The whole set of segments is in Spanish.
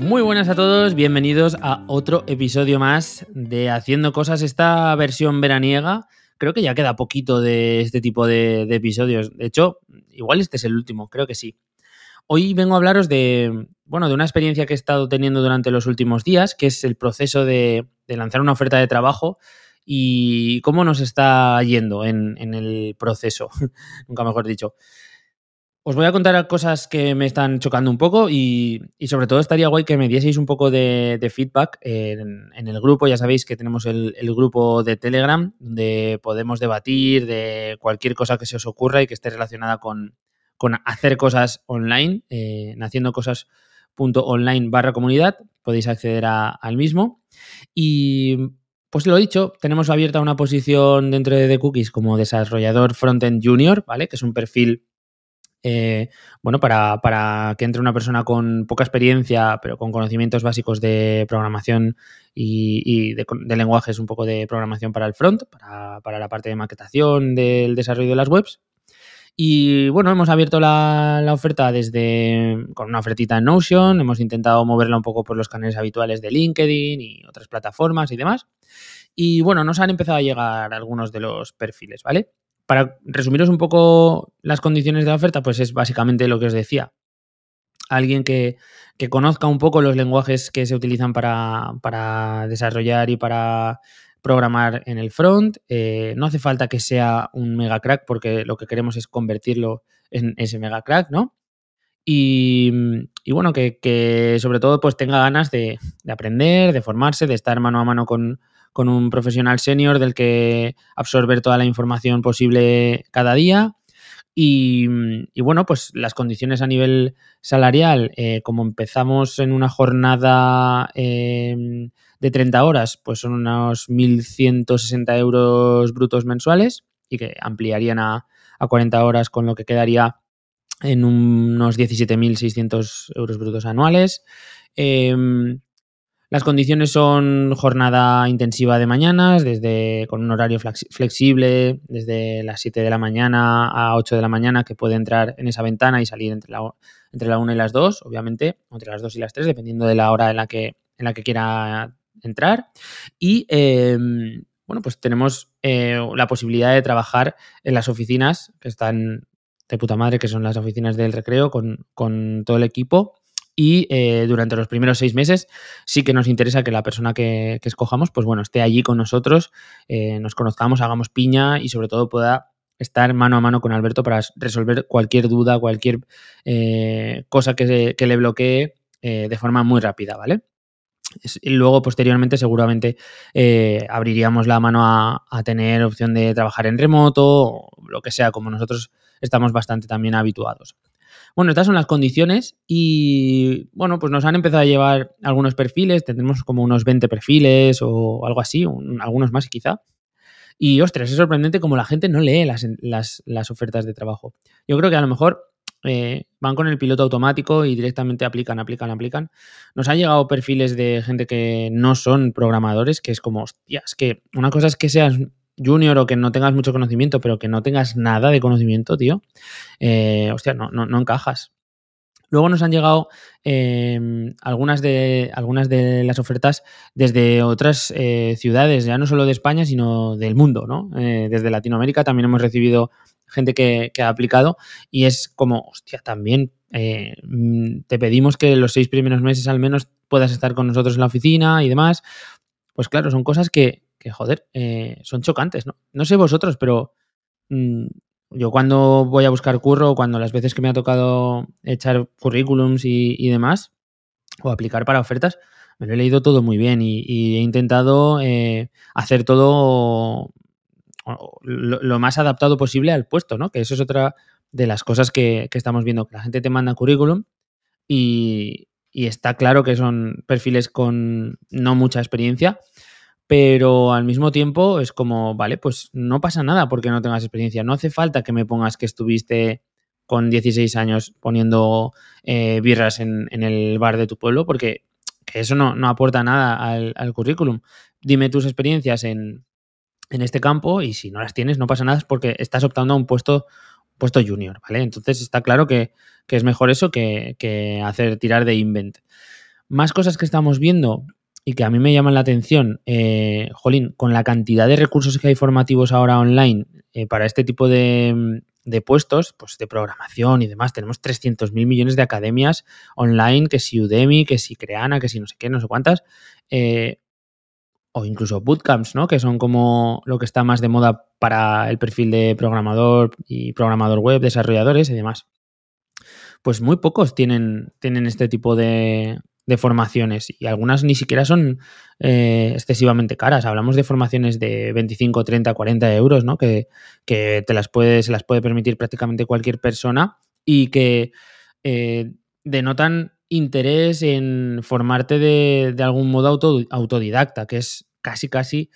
Muy buenas a todos, bienvenidos a otro episodio más de Haciendo Cosas, esta versión veraniega. Creo que ya queda poquito de este tipo de, episodios. De hecho, igual este es el último, creo que sí. Hoy vengo a hablaros de, bueno, de una experiencia que he estado teniendo durante los últimos días, que es el proceso de, lanzar una oferta de trabajo y cómo nos está yendo en, en el proceso, nunca mejor dicho. Os voy a contar cosas que me están chocando un poco y, sobre todo estaría guay que me dieseis un poco de, feedback en, el grupo. Ya sabéis que tenemos el, grupo de Telegram donde podemos debatir de cualquier cosa que se os ocurra y que esté relacionada con, hacer cosas online, eh, en haciendo cosas online barra comunidad. Podéis acceder al mismo. Y pues lo dicho, tenemos abierta una posición dentro de The Cookies como desarrollador frontend junior, ¿vale? Que es un perfil eh, bueno, para, que entre una persona con poca experiencia, pero con conocimientos básicos de programación y, de, lenguajes, un poco de programación para el front, para, la parte de maquetación del desarrollo de las webs. Y bueno, hemos abierto la, oferta desde con una ofertita en Notion, hemos intentado moverla un poco por los canales habituales de LinkedIn y otras plataformas y demás. Y bueno, nos han empezado a llegar algunos de los perfiles, ¿vale? Para resumiros un poco las condiciones de la oferta, pues es básicamente lo que os decía. Alguien que, conozca un poco los lenguajes que se utilizan para, desarrollar y para programar en el front. Eh, no hace falta que sea un mega crack porque lo que queremos es convertirlo en ese mega crack, ¿no? Y, bueno, que, sobre todo pues tenga ganas de, aprender, de formarse, de estar mano a mano con, con un profesional senior del que absorber toda la información posible cada día. Y, bueno, pues las condiciones a nivel salarial, eh, como empezamos en una jornada em, de 30 horas, pues son unos 1.160 euros brutos mensuales y que ampliarían a, a 40 horas con lo que quedaría en unos 17.600 euros brutos anuales. Em, las condiciones son jornada intensiva de mañanas, desde con un horario flexible, desde las 7 de la mañana a 8 de la mañana, que puede entrar en esa ventana y salir entre la, entre la 1 y las 2, obviamente, entre las 2 y las 3, dependiendo de la hora en la que, en la que quiera entrar. Y em, bueno, pues tenemos eh, la posibilidad de trabajar en las oficinas que están de puta madre, que son las oficinas del recreo, con, con todo el equipo y eh, durante los primeros seis meses sí que nos interesa que la persona que, escojamos, pues bueno, esté allí con nosotros, eh, nos conozcamos, hagamos piña y sobre todo pueda estar mano a mano con Alberto para resolver cualquier duda, cualquier eh, cosa que, le bloquee de forma muy rápida, ¿vale? Luego, posteriormente, seguramente abriríamos la mano a, tener opción de trabajar en remoto o lo que sea, como nosotros estamos bastante también habituados. Bueno, estas son las condiciones y bueno, pues nos han empezado a llevar algunos perfiles, tendremos como unos 20 perfiles o algo así, algunos más quizá. Y ostras, es sorprendente como la gente no lee las, ofertas de trabajo. Yo creo que a lo mejor eh, van con el piloto automático y directamente aplican, aplican, aplican. Nos han llegado perfiles de gente que no son programadores, que es como, hostia, es que una cosa es que seas junior o que no tengas mucho conocimiento, pero que no tengas nada de conocimiento, tío, eh, hostia, no, no, no encajas. Luego nos han llegado em, algunas, de, algunas de las ofertas desde otras eh, ciudades, ya no solo de España, sino del mundo, ¿no? Eh, desde Latinoamérica también hemos recibido gente que, que, ha aplicado y es como, hostia, también mm, te pedimos que los seis primeros meses al menos puedas estar con nosotros en la oficina y demás. Pues claro, son cosas que, que joder, eh, son chocantes, ¿no? No sé vosotros, pero mm, yo cuando voy a buscar curro, cuando las veces que me ha tocado echar currículums y, demás, o aplicar para ofertas, me lo he leído todo muy bien y, he intentado eh, hacer todo lo, más adaptado posible al puesto, ¿no? Que eso es otra de las cosas que, estamos viendo, que la gente te manda currículum y está claro que son perfiles con no mucha experiencia pero al mismo tiempo es como, vale, pues no pasa nada porque no tengas experiencia. No hace falta que me pongas que estuviste con 16 años poniendo eh, birras en, el bar de tu pueblo, porque eso no, aporta nada al, currículum. Dime tus experiencias en, este campo y si no las tienes no pasa nada porque estás optando a un puesto, puesto junior, ¿vale? Entonces está claro que, es mejor eso que, que hacer tirar de invent. más cosas que estamos viendo y que a mí me llaman la atención, eh, Jolín, con la cantidad de recursos que hay formativos ahora online eh, para este tipo de, de, puestos, pues de programación y demás, tenemos 300.000 millones de academias online, que si Udemy, que si Creana, que si no sé qué, no sé cuántas, eh, o incluso bootcamps, ¿no? Que son como lo que está más de moda para el perfil de programador y programador web, desarrolladores y demás. Pues muy pocos tienen, tienen este tipo de, de formaciones y algunas ni siquiera son eh, excesivamente caras. Hablamos de formaciones de 25, 30, 40 euros, ¿no? Que, que te las puede, se las puede permitir prácticamente cualquier persona y que eh, denotan interés en formarte de, de algún modo autodidacta, que es casi, casi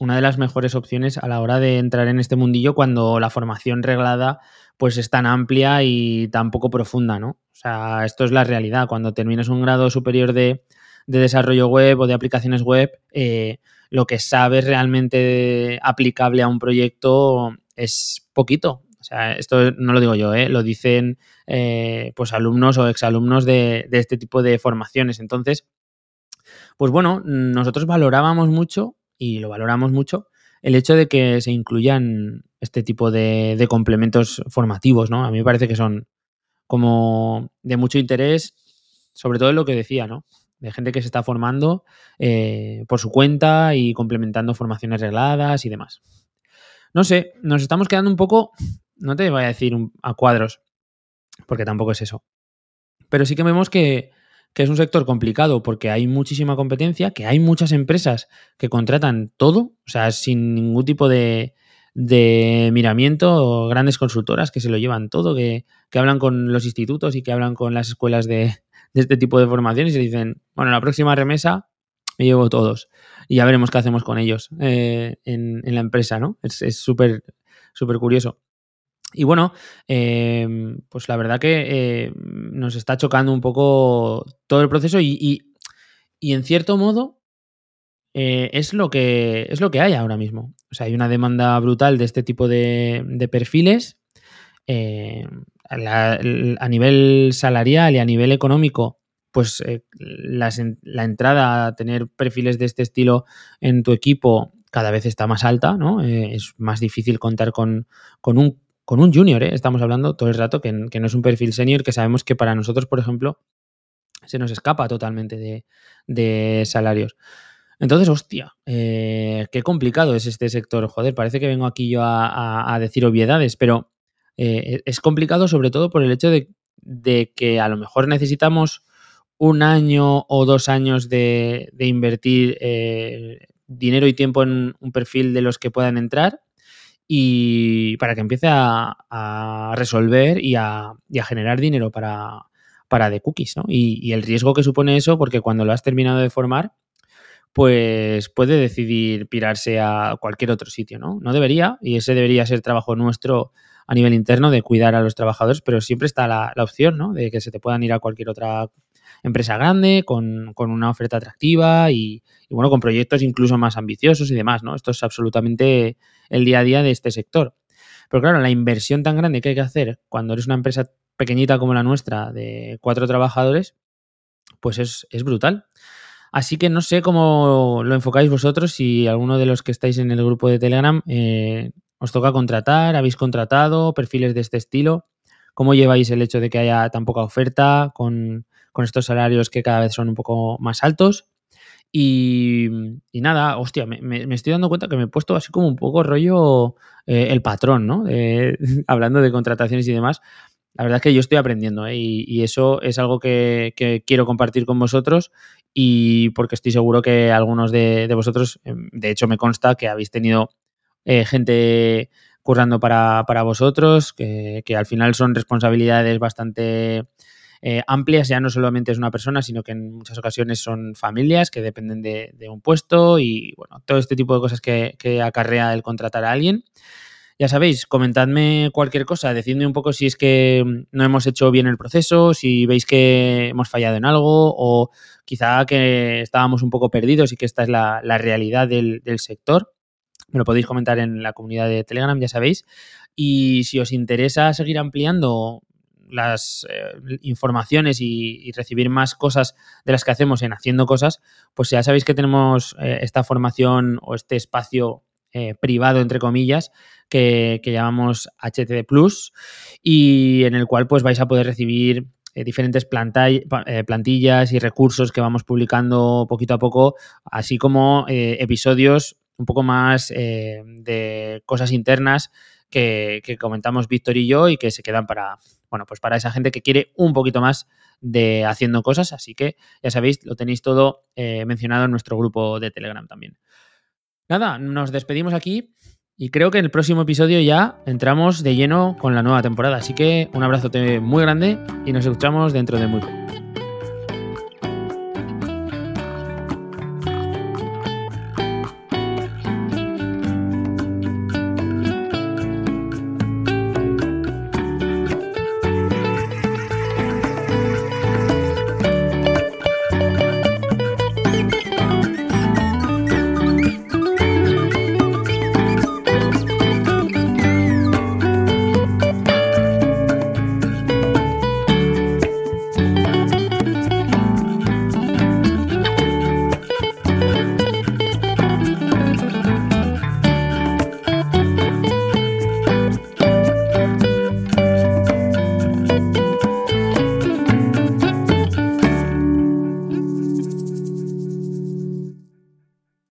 una de las mejores opciones a la hora de entrar en este mundillo cuando la formación reglada pues es tan amplia y tan poco profunda, ¿no? O sea, esto es la realidad. Cuando terminas un grado superior de, de desarrollo web o de aplicaciones web, eh, lo que sabes realmente aplicable a un proyecto es poquito. O sea, esto no lo digo yo, ¿eh? lo dicen eh, pues alumnos o exalumnos de, de este tipo de formaciones. Entonces, pues bueno, nosotros valorábamos mucho y lo valoramos mucho, el hecho de que se incluyan este tipo de, complementos formativos, ¿no? A mí me parece que son como de mucho interés, sobre todo en lo que decía, ¿no? De gente que se está formando eh, por su cuenta y complementando formaciones regladas y demás. No sé, nos estamos quedando un poco, no te voy a decir a cuadros, porque tampoco es eso. Pero sí que vemos que es un sector complicado porque hay muchísima competencia, que hay muchas empresas que contratan todo, o sea, sin ningún tipo de, de miramiento, grandes consultoras que se lo llevan todo, que, que, hablan con los institutos y que hablan con las escuelas de, de este tipo de formaciones y dicen, bueno, la próxima remesa me llevo todos y ya veremos qué hacemos con ellos eh, en, en, la empresa, ¿no? Es súper, súper curioso. Y bueno, eh, pues la verdad que eh, nos está chocando un poco todo el proceso y, y en cierto modo eh, es, lo que, es lo que hay ahora mismo. O sea, hay una demanda brutal de este tipo de, perfiles. Eh, a nivel salarial y a nivel económico, pues eh, la, entrada a tener perfiles de este estilo en tu equipo cada vez está más alta, ¿no? es más difícil contar con, con un con un junior, ¿eh? estamos hablando todo el rato, que, no es un perfil senior, que sabemos que para nosotros, por ejemplo, se nos escapa totalmente de salarios. Entonces, hostia, eh, qué complicado es este sector. Joder, parece que vengo aquí yo a, decir obviedades, pero eh, es complicado sobre todo por el hecho de, que a lo mejor necesitamos un año o dos años de, invertir eh, dinero y tiempo en un perfil de los que puedan entrar y para que empiece a, resolver y a, generar dinero para, para The Cookies, ¿no? Y, el riesgo que supone eso, porque cuando lo has terminado de formar, pues puede decidir pirarse a cualquier otro sitio, ¿no? No debería, y ese debería ser trabajo nuestro a nivel interno de cuidar a los trabajadores, pero siempre está la, opción, ¿no? De que se te puedan ir a cualquier otra empresa grande, con, con una oferta atractiva y, y, bueno, con proyectos incluso más ambiciosos y demás, ¿no? Esto es absolutamente el día a día de este sector. Pero claro, la inversión tan grande que hay que hacer cuando eres una empresa pequeñita como la nuestra, de cuatro trabajadores, pues es, es brutal. Así que no sé cómo lo enfocáis vosotros, si alguno de los que estáis en el grupo de Telegram eh, os toca contratar, habéis contratado perfiles de este estilo, cómo lleváis el hecho de que haya tan poca oferta con, estos salarios que cada vez son un poco más altos. Y, nada, hostia, me, me, estoy dando cuenta que me he puesto así como un poco rollo eh, el patrón, ¿no? Hablando de contrataciones y demás. La verdad es que yo estoy aprendiendo ¿eh? y, eso es algo que, quiero compartir con vosotros y porque estoy seguro que algunos de, de vosotros, em, de hecho me consta que habéis tenido eh, gente currando para, para vosotros, que, que, al final son responsabilidades bastante eh, amplias, ya no solamente es una persona, sino que en muchas ocasiones son familias que dependen de, un puesto y bueno, todo este tipo de cosas que, acarrea el contratar a alguien. Ya sabéis, comentadme cualquier cosa, decidme un poco si es que no hemos hecho bien el proceso, si veis que hemos fallado en algo o quizá que estábamos un poco perdidos y que esta es la, realidad del, del sector. Me lo podéis comentar en la comunidad de Telegram, ya sabéis. Y si os interesa seguir ampliando las eh, informaciones y, recibir más cosas de las que hacemos en haciendo cosas, pues ya sabéis que tenemos eh, esta formación o este espacio privado, entre comillas, que, que, llamamos HTD Plus y en el cual pues vais a poder recibir diferentes plantillas y recursos que vamos publicando poquito a poco, así como episodios un poco más de cosas internas que, comentamos Víctor y yo y que se quedan para, bueno, pues para esa gente que quiere un poquito más de haciendo cosas. Así que ya sabéis, lo tenéis todo eh, mencionado en nuestro grupo de Telegram también. Nada, nos despedimos aquí y creo que en el próximo episodio ya entramos de lleno con la nueva temporada. Así que un abrazo muy grande y nos escuchamos dentro de muy poco.